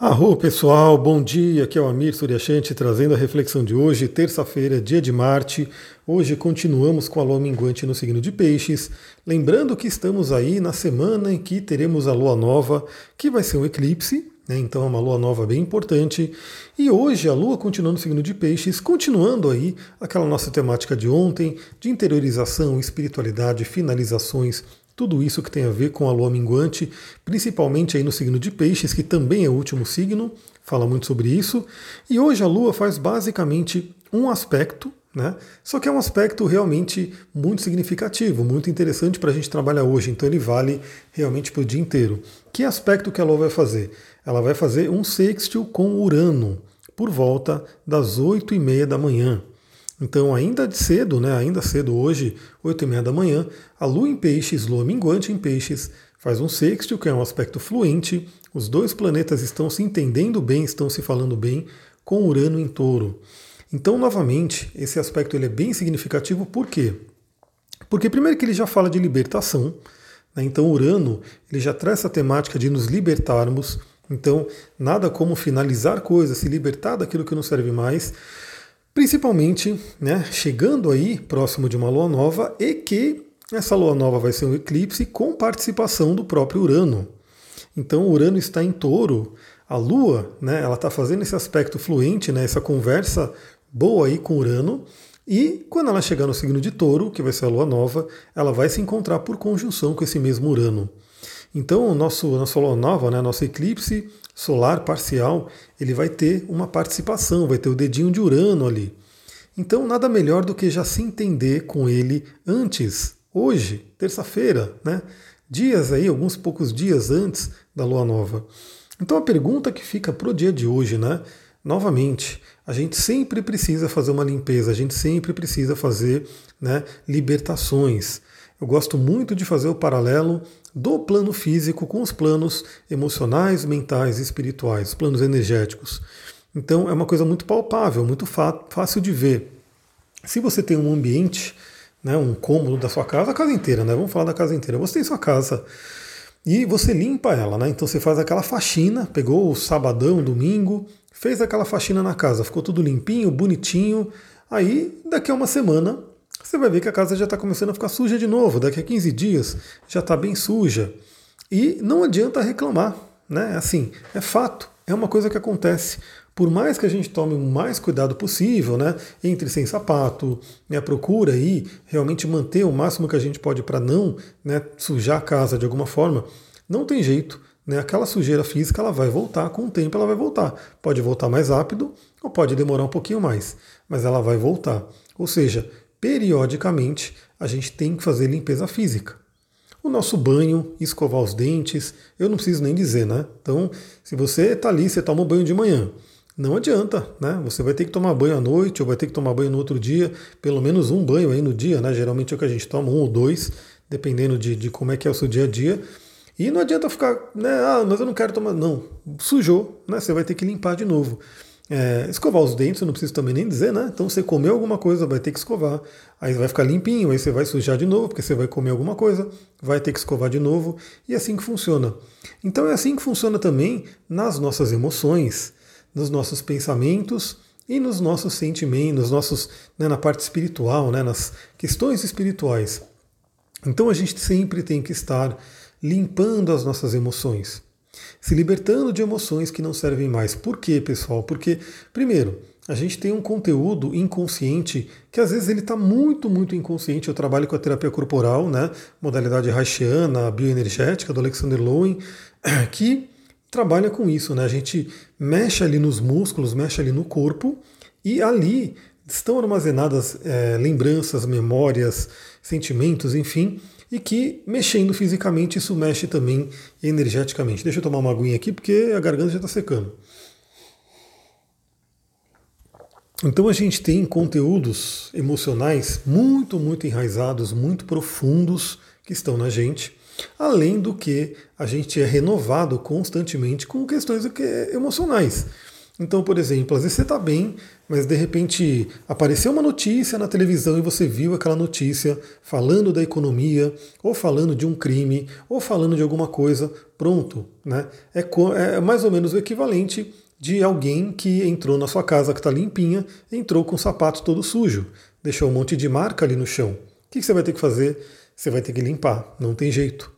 Arro pessoal, bom dia, aqui é o Amir Suryashanti trazendo a reflexão de hoje, terça-feira, dia de Marte. Hoje continuamos com a lua minguante no signo de Peixes. Lembrando que estamos aí na semana em que teremos a lua nova, que vai ser um eclipse, né? então é uma lua nova bem importante. E hoje a lua continua no signo de Peixes, continuando aí aquela nossa temática de ontem, de interiorização, espiritualidade, finalizações, tudo isso que tem a ver com a lua minguante, principalmente aí no signo de Peixes, que também é o último signo, fala muito sobre isso. E hoje a lua faz basicamente um aspecto, né? Só que é um aspecto realmente muito significativo, muito interessante para a gente trabalhar hoje, então ele vale realmente para o dia inteiro. Que aspecto que a lua vai fazer? Ela vai fazer um sextil com Urano, por volta das 8 e meia da manhã. Então, ainda cedo, né, ainda cedo hoje, 8 e meia da manhã, a Lua em Peixes, Lua minguante em Peixes, faz um sextil, que é um aspecto fluente. Os dois planetas estão se entendendo bem, estão se falando bem, com Urano em touro. Então, novamente, esse aspecto ele é bem significativo, por quê? Porque primeiro que ele já fala de libertação, né, então Urano ele já traz essa temática de nos libertarmos, então nada como finalizar coisas, se libertar daquilo que não serve mais, Principalmente, né, chegando aí próximo de uma lua nova e que essa lua nova vai ser um eclipse com participação do próprio Urano. Então, Urano está em touro, a Lua, né, ela está fazendo esse aspecto fluente, né, essa conversa boa aí com Urano, e quando ela chegar no signo de touro, que vai ser a Lua nova, ela vai se encontrar por conjunção com esse mesmo Urano. Então, o nosso, nossa Lua nova, né, nosso eclipse, solar parcial, ele vai ter uma participação, vai ter o dedinho de Urano ali. Então, nada melhor do que já se entender com ele antes, hoje, terça-feira, né? Dias aí, alguns poucos dias antes da lua nova. Então, a pergunta que fica para o dia de hoje, né? Novamente, a gente sempre precisa fazer uma limpeza, a gente sempre precisa fazer né, libertações. Eu gosto muito de fazer o paralelo do plano físico com os planos emocionais, mentais e espirituais, os planos energéticos. Então é uma coisa muito palpável, muito fácil de ver. Se você tem um ambiente, né, um cômodo da sua casa, a casa inteira, né? Vamos falar da casa inteira. Você tem sua casa e você limpa ela, né? Então você faz aquela faxina, pegou o sabadão, domingo, fez aquela faxina na casa, ficou tudo limpinho, bonitinho. Aí, daqui a uma semana, você vai ver que a casa já está começando a ficar suja de novo. Daqui a 15 dias já está bem suja. E não adianta reclamar, né? Assim, é fato, é uma coisa que acontece. Por mais que a gente tome o mais cuidado possível, né? Entre sem sapato, né, procura aí realmente manter o máximo que a gente pode para não né, sujar a casa de alguma forma, não tem jeito. Né, aquela sujeira física ela vai voltar, com o tempo ela vai voltar. Pode voltar mais rápido ou pode demorar um pouquinho mais, mas ela vai voltar. Ou seja, periodicamente a gente tem que fazer limpeza física. O nosso banho, escovar os dentes, eu não preciso nem dizer, né? Então, se você está ali, você toma banho de manhã, não adianta, né? Você vai ter que tomar banho à noite ou vai ter que tomar banho no outro dia, pelo menos um banho aí no dia, né? Geralmente é o que a gente toma, um ou dois, dependendo de, de como é que é o seu dia a dia. E não adianta ficar, né? Ah, mas eu não quero tomar. Não, sujou, né? Você vai ter que limpar de novo. É, escovar os dentes, eu não preciso também nem dizer, né? Então você comeu alguma coisa, vai ter que escovar. Aí vai ficar limpinho, aí você vai sujar de novo, porque você vai comer alguma coisa, vai ter que escovar de novo. E é assim que funciona. Então é assim que funciona também nas nossas emoções, nos nossos pensamentos e nos nossos sentimentos, nos nossos, né, na parte espiritual, né, nas questões espirituais. Então a gente sempre tem que estar limpando as nossas emoções se libertando de emoções que não servem mais. Por quê, pessoal? Porque, primeiro, a gente tem um conteúdo inconsciente que às vezes ele está muito, muito inconsciente. Eu trabalho com a terapia corporal, né? modalidade haitiana, bioenergética, do Alexander Lowen, que trabalha com isso. Né? A gente mexe ali nos músculos, mexe ali no corpo e ali estão armazenadas é, lembranças, memórias, sentimentos, enfim, e que mexendo fisicamente isso mexe também energeticamente. Deixa eu tomar uma aguinha aqui porque a garganta já está secando. Então a gente tem conteúdos emocionais muito, muito enraizados, muito profundos que estão na gente, além do que a gente é renovado constantemente com questões emocionais. Então, por exemplo, às vezes você está bem, mas de repente apareceu uma notícia na televisão e você viu aquela notícia falando da economia, ou falando de um crime, ou falando de alguma coisa, pronto. Né? É, é mais ou menos o equivalente de alguém que entrou na sua casa que está limpinha, entrou com o sapato todo sujo, deixou um monte de marca ali no chão. O que você vai ter que fazer? Você vai ter que limpar, não tem jeito.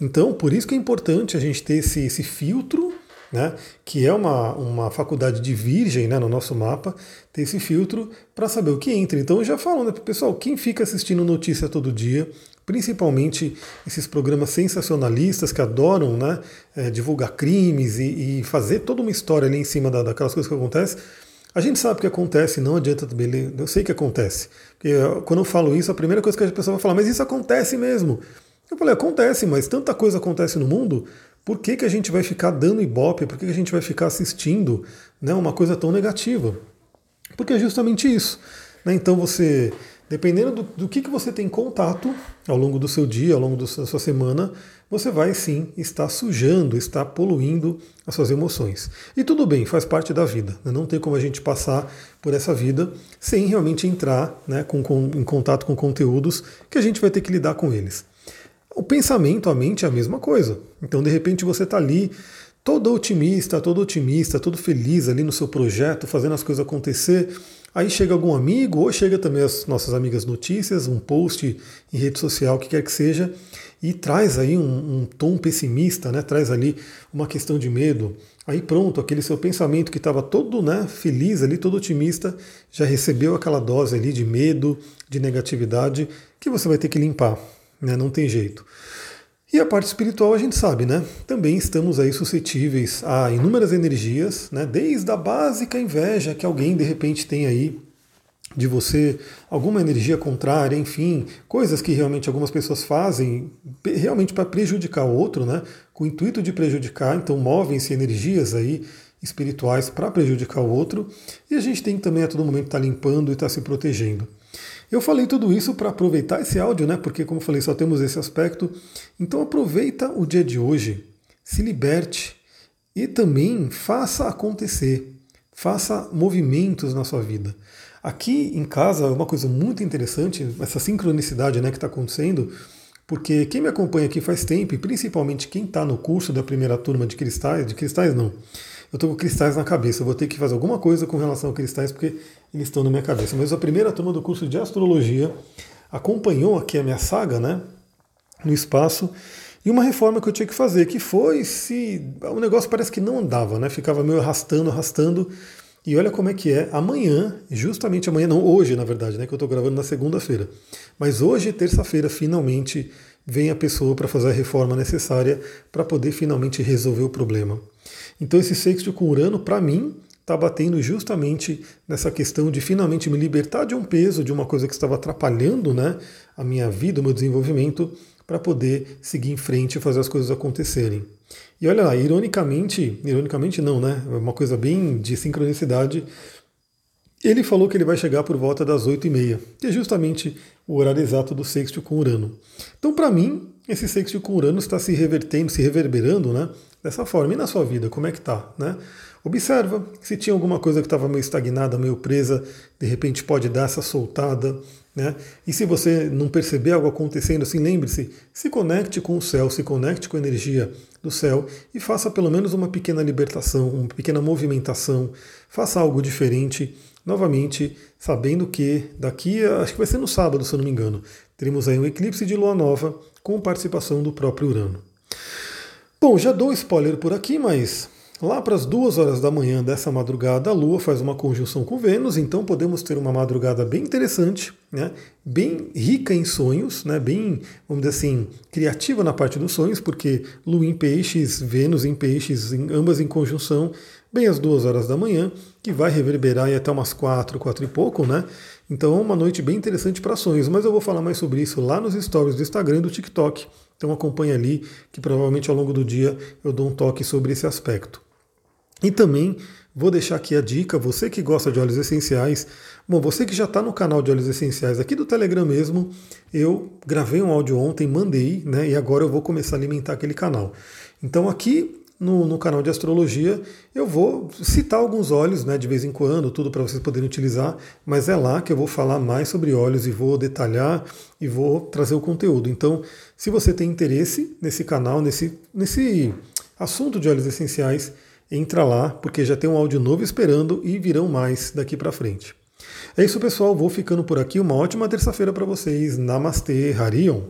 Então, por isso que é importante a gente ter esse, esse filtro né, que é uma, uma faculdade de virgem né, no nosso mapa, ter esse filtro para saber o que entra. Então, já falo, né, pessoal, quem fica assistindo notícia todo dia, principalmente esses programas sensacionalistas que adoram né, é, divulgar crimes e, e, fazer toda uma história ali em cima da, daquelas coisas que acontecem, a gente sabe que acontece, não adianta também, eu sei que acontece. Porque quando eu falo isso, a primeira coisa que a pessoa vai falar, mas isso acontece mesmo. Eu falei, acontece, mas tanta coisa acontece no mundo, por que, que a gente vai ficar dando ibope? Por que, que a gente vai ficar assistindo né, uma coisa tão negativa? Porque é justamente isso. Né? Então você, dependendo do, do, que, que você tem contato ao longo do seu dia, ao longo do, da sua semana, você vai sim estar sujando, estar poluindo as suas emoções. E tudo bem, faz parte da vida. Né? Não tem como a gente passar por essa vida sem realmente entrar né, com, com, em contato com conteúdos que a gente vai ter que lidar com eles. O pensamento, a mente é a mesma coisa. Então, de repente, você está ali todo otimista, todo otimista, todo feliz ali no seu projeto, fazendo as coisas acontecer. Aí chega algum amigo, ou chega também as nossas amigas notícias, um post em rede social, o que quer que seja, e traz aí um, um, tom pessimista, né? traz ali uma questão de medo. Aí pronto, aquele seu pensamento que estava todo né, feliz ali, todo otimista, já recebeu aquela dose ali de medo, de negatividade, que você vai ter que limpar né? não tem jeito. E a parte espiritual a gente sabe, né? Também estamos aí suscetíveis a inúmeras energias, né? Desde a básica inveja que alguém de repente tem aí de você, alguma energia contrária, enfim, coisas que realmente algumas pessoas fazem realmente para prejudicar o outro, né? Com o intuito de prejudicar, então movem-se energias aí espirituais para prejudicar o outro, e a gente tem que também a todo momento estar tá limpando e estar tá se protegendo. Eu falei tudo isso para aproveitar esse áudio, né? Porque, como eu falei, só temos esse aspecto. Então, aproveita o dia de hoje, se liberte e também faça acontecer, faça movimentos na sua vida. Aqui em casa, uma coisa muito interessante, essa sincronicidade né, que está acontecendo, porque quem me acompanha aqui faz tempo, e principalmente quem está no curso da primeira turma de cristais, de cristais não, eu estou com cristais na cabeça, eu vou ter que fazer alguma coisa com relação a cristais, porque eles estão na minha cabeça. Mas a primeira turma do curso de astrologia acompanhou aqui a minha saga, né? No espaço. E uma reforma que eu tinha que fazer, que foi se. O negócio parece que não andava, né? Ficava meio arrastando, arrastando. E olha como é que é. Amanhã, justamente amanhã, não, hoje, na verdade, né? Que eu estou gravando na segunda-feira. Mas hoje, terça-feira, finalmente vem a pessoa para fazer a reforma necessária para poder finalmente resolver o problema. Então esse sexto com Urano, para mim, está batendo justamente nessa questão de finalmente me libertar de um peso, de uma coisa que estava atrapalhando né, a minha vida, o meu desenvolvimento, para poder seguir em frente e fazer as coisas acontecerem. E olha lá, ironicamente, ironicamente não, né? É uma coisa bem de sincronicidade. Ele falou que ele vai chegar por volta das 8h30, que é justamente o horário exato do sexto com Urano. Então, para mim, esse sexto com Urano está se revertendo, se reverberando, né? Dessa forma. E na sua vida, como é que tá, né? Observa se tinha alguma coisa que estava meio estagnada, meio presa, de repente pode dar essa soltada. Né? E se você não perceber algo acontecendo assim, lembre-se, se conecte com o céu, se conecte com a energia do céu e faça pelo menos uma pequena libertação, uma pequena movimentação, faça algo diferente, novamente, sabendo que daqui, acho que vai ser no sábado, se eu não me engano, teremos aí um eclipse de lua nova com participação do próprio Urano. Bom, já dou spoiler por aqui, mas Lá para as duas horas da manhã dessa madrugada, a Lua faz uma conjunção com Vênus, então podemos ter uma madrugada bem interessante, né? bem rica em sonhos, né? bem, vamos dizer assim, criativa na parte dos sonhos, porque Lua em peixes, Vênus em peixes, ambas em conjunção, bem às duas horas da manhã, que vai reverberar até umas quatro, quatro e pouco, né? Então é uma noite bem interessante para sonhos, mas eu vou falar mais sobre isso lá nos stories do Instagram e do TikTok. Então acompanhe ali, que provavelmente ao longo do dia eu dou um toque sobre esse aspecto. E também vou deixar aqui a dica, você que gosta de óleos essenciais, bom, você que já está no canal de óleos essenciais aqui do Telegram mesmo, eu gravei um áudio ontem, mandei, né, e agora eu vou começar a alimentar aquele canal. Então aqui no, no, canal de astrologia. Eu vou citar alguns óleos né, de vez em quando, tudo para vocês poderem utilizar, mas é lá que eu vou falar mais sobre óleos e vou detalhar e vou trazer o conteúdo. Então, se você tem interesse nesse canal, nesse, nesse assunto de óleos essenciais, entra lá, porque já tem um áudio novo esperando e virão mais daqui para frente. É isso, pessoal. Vou ficando por aqui. Uma ótima terça-feira para vocês. Namastê, Harion.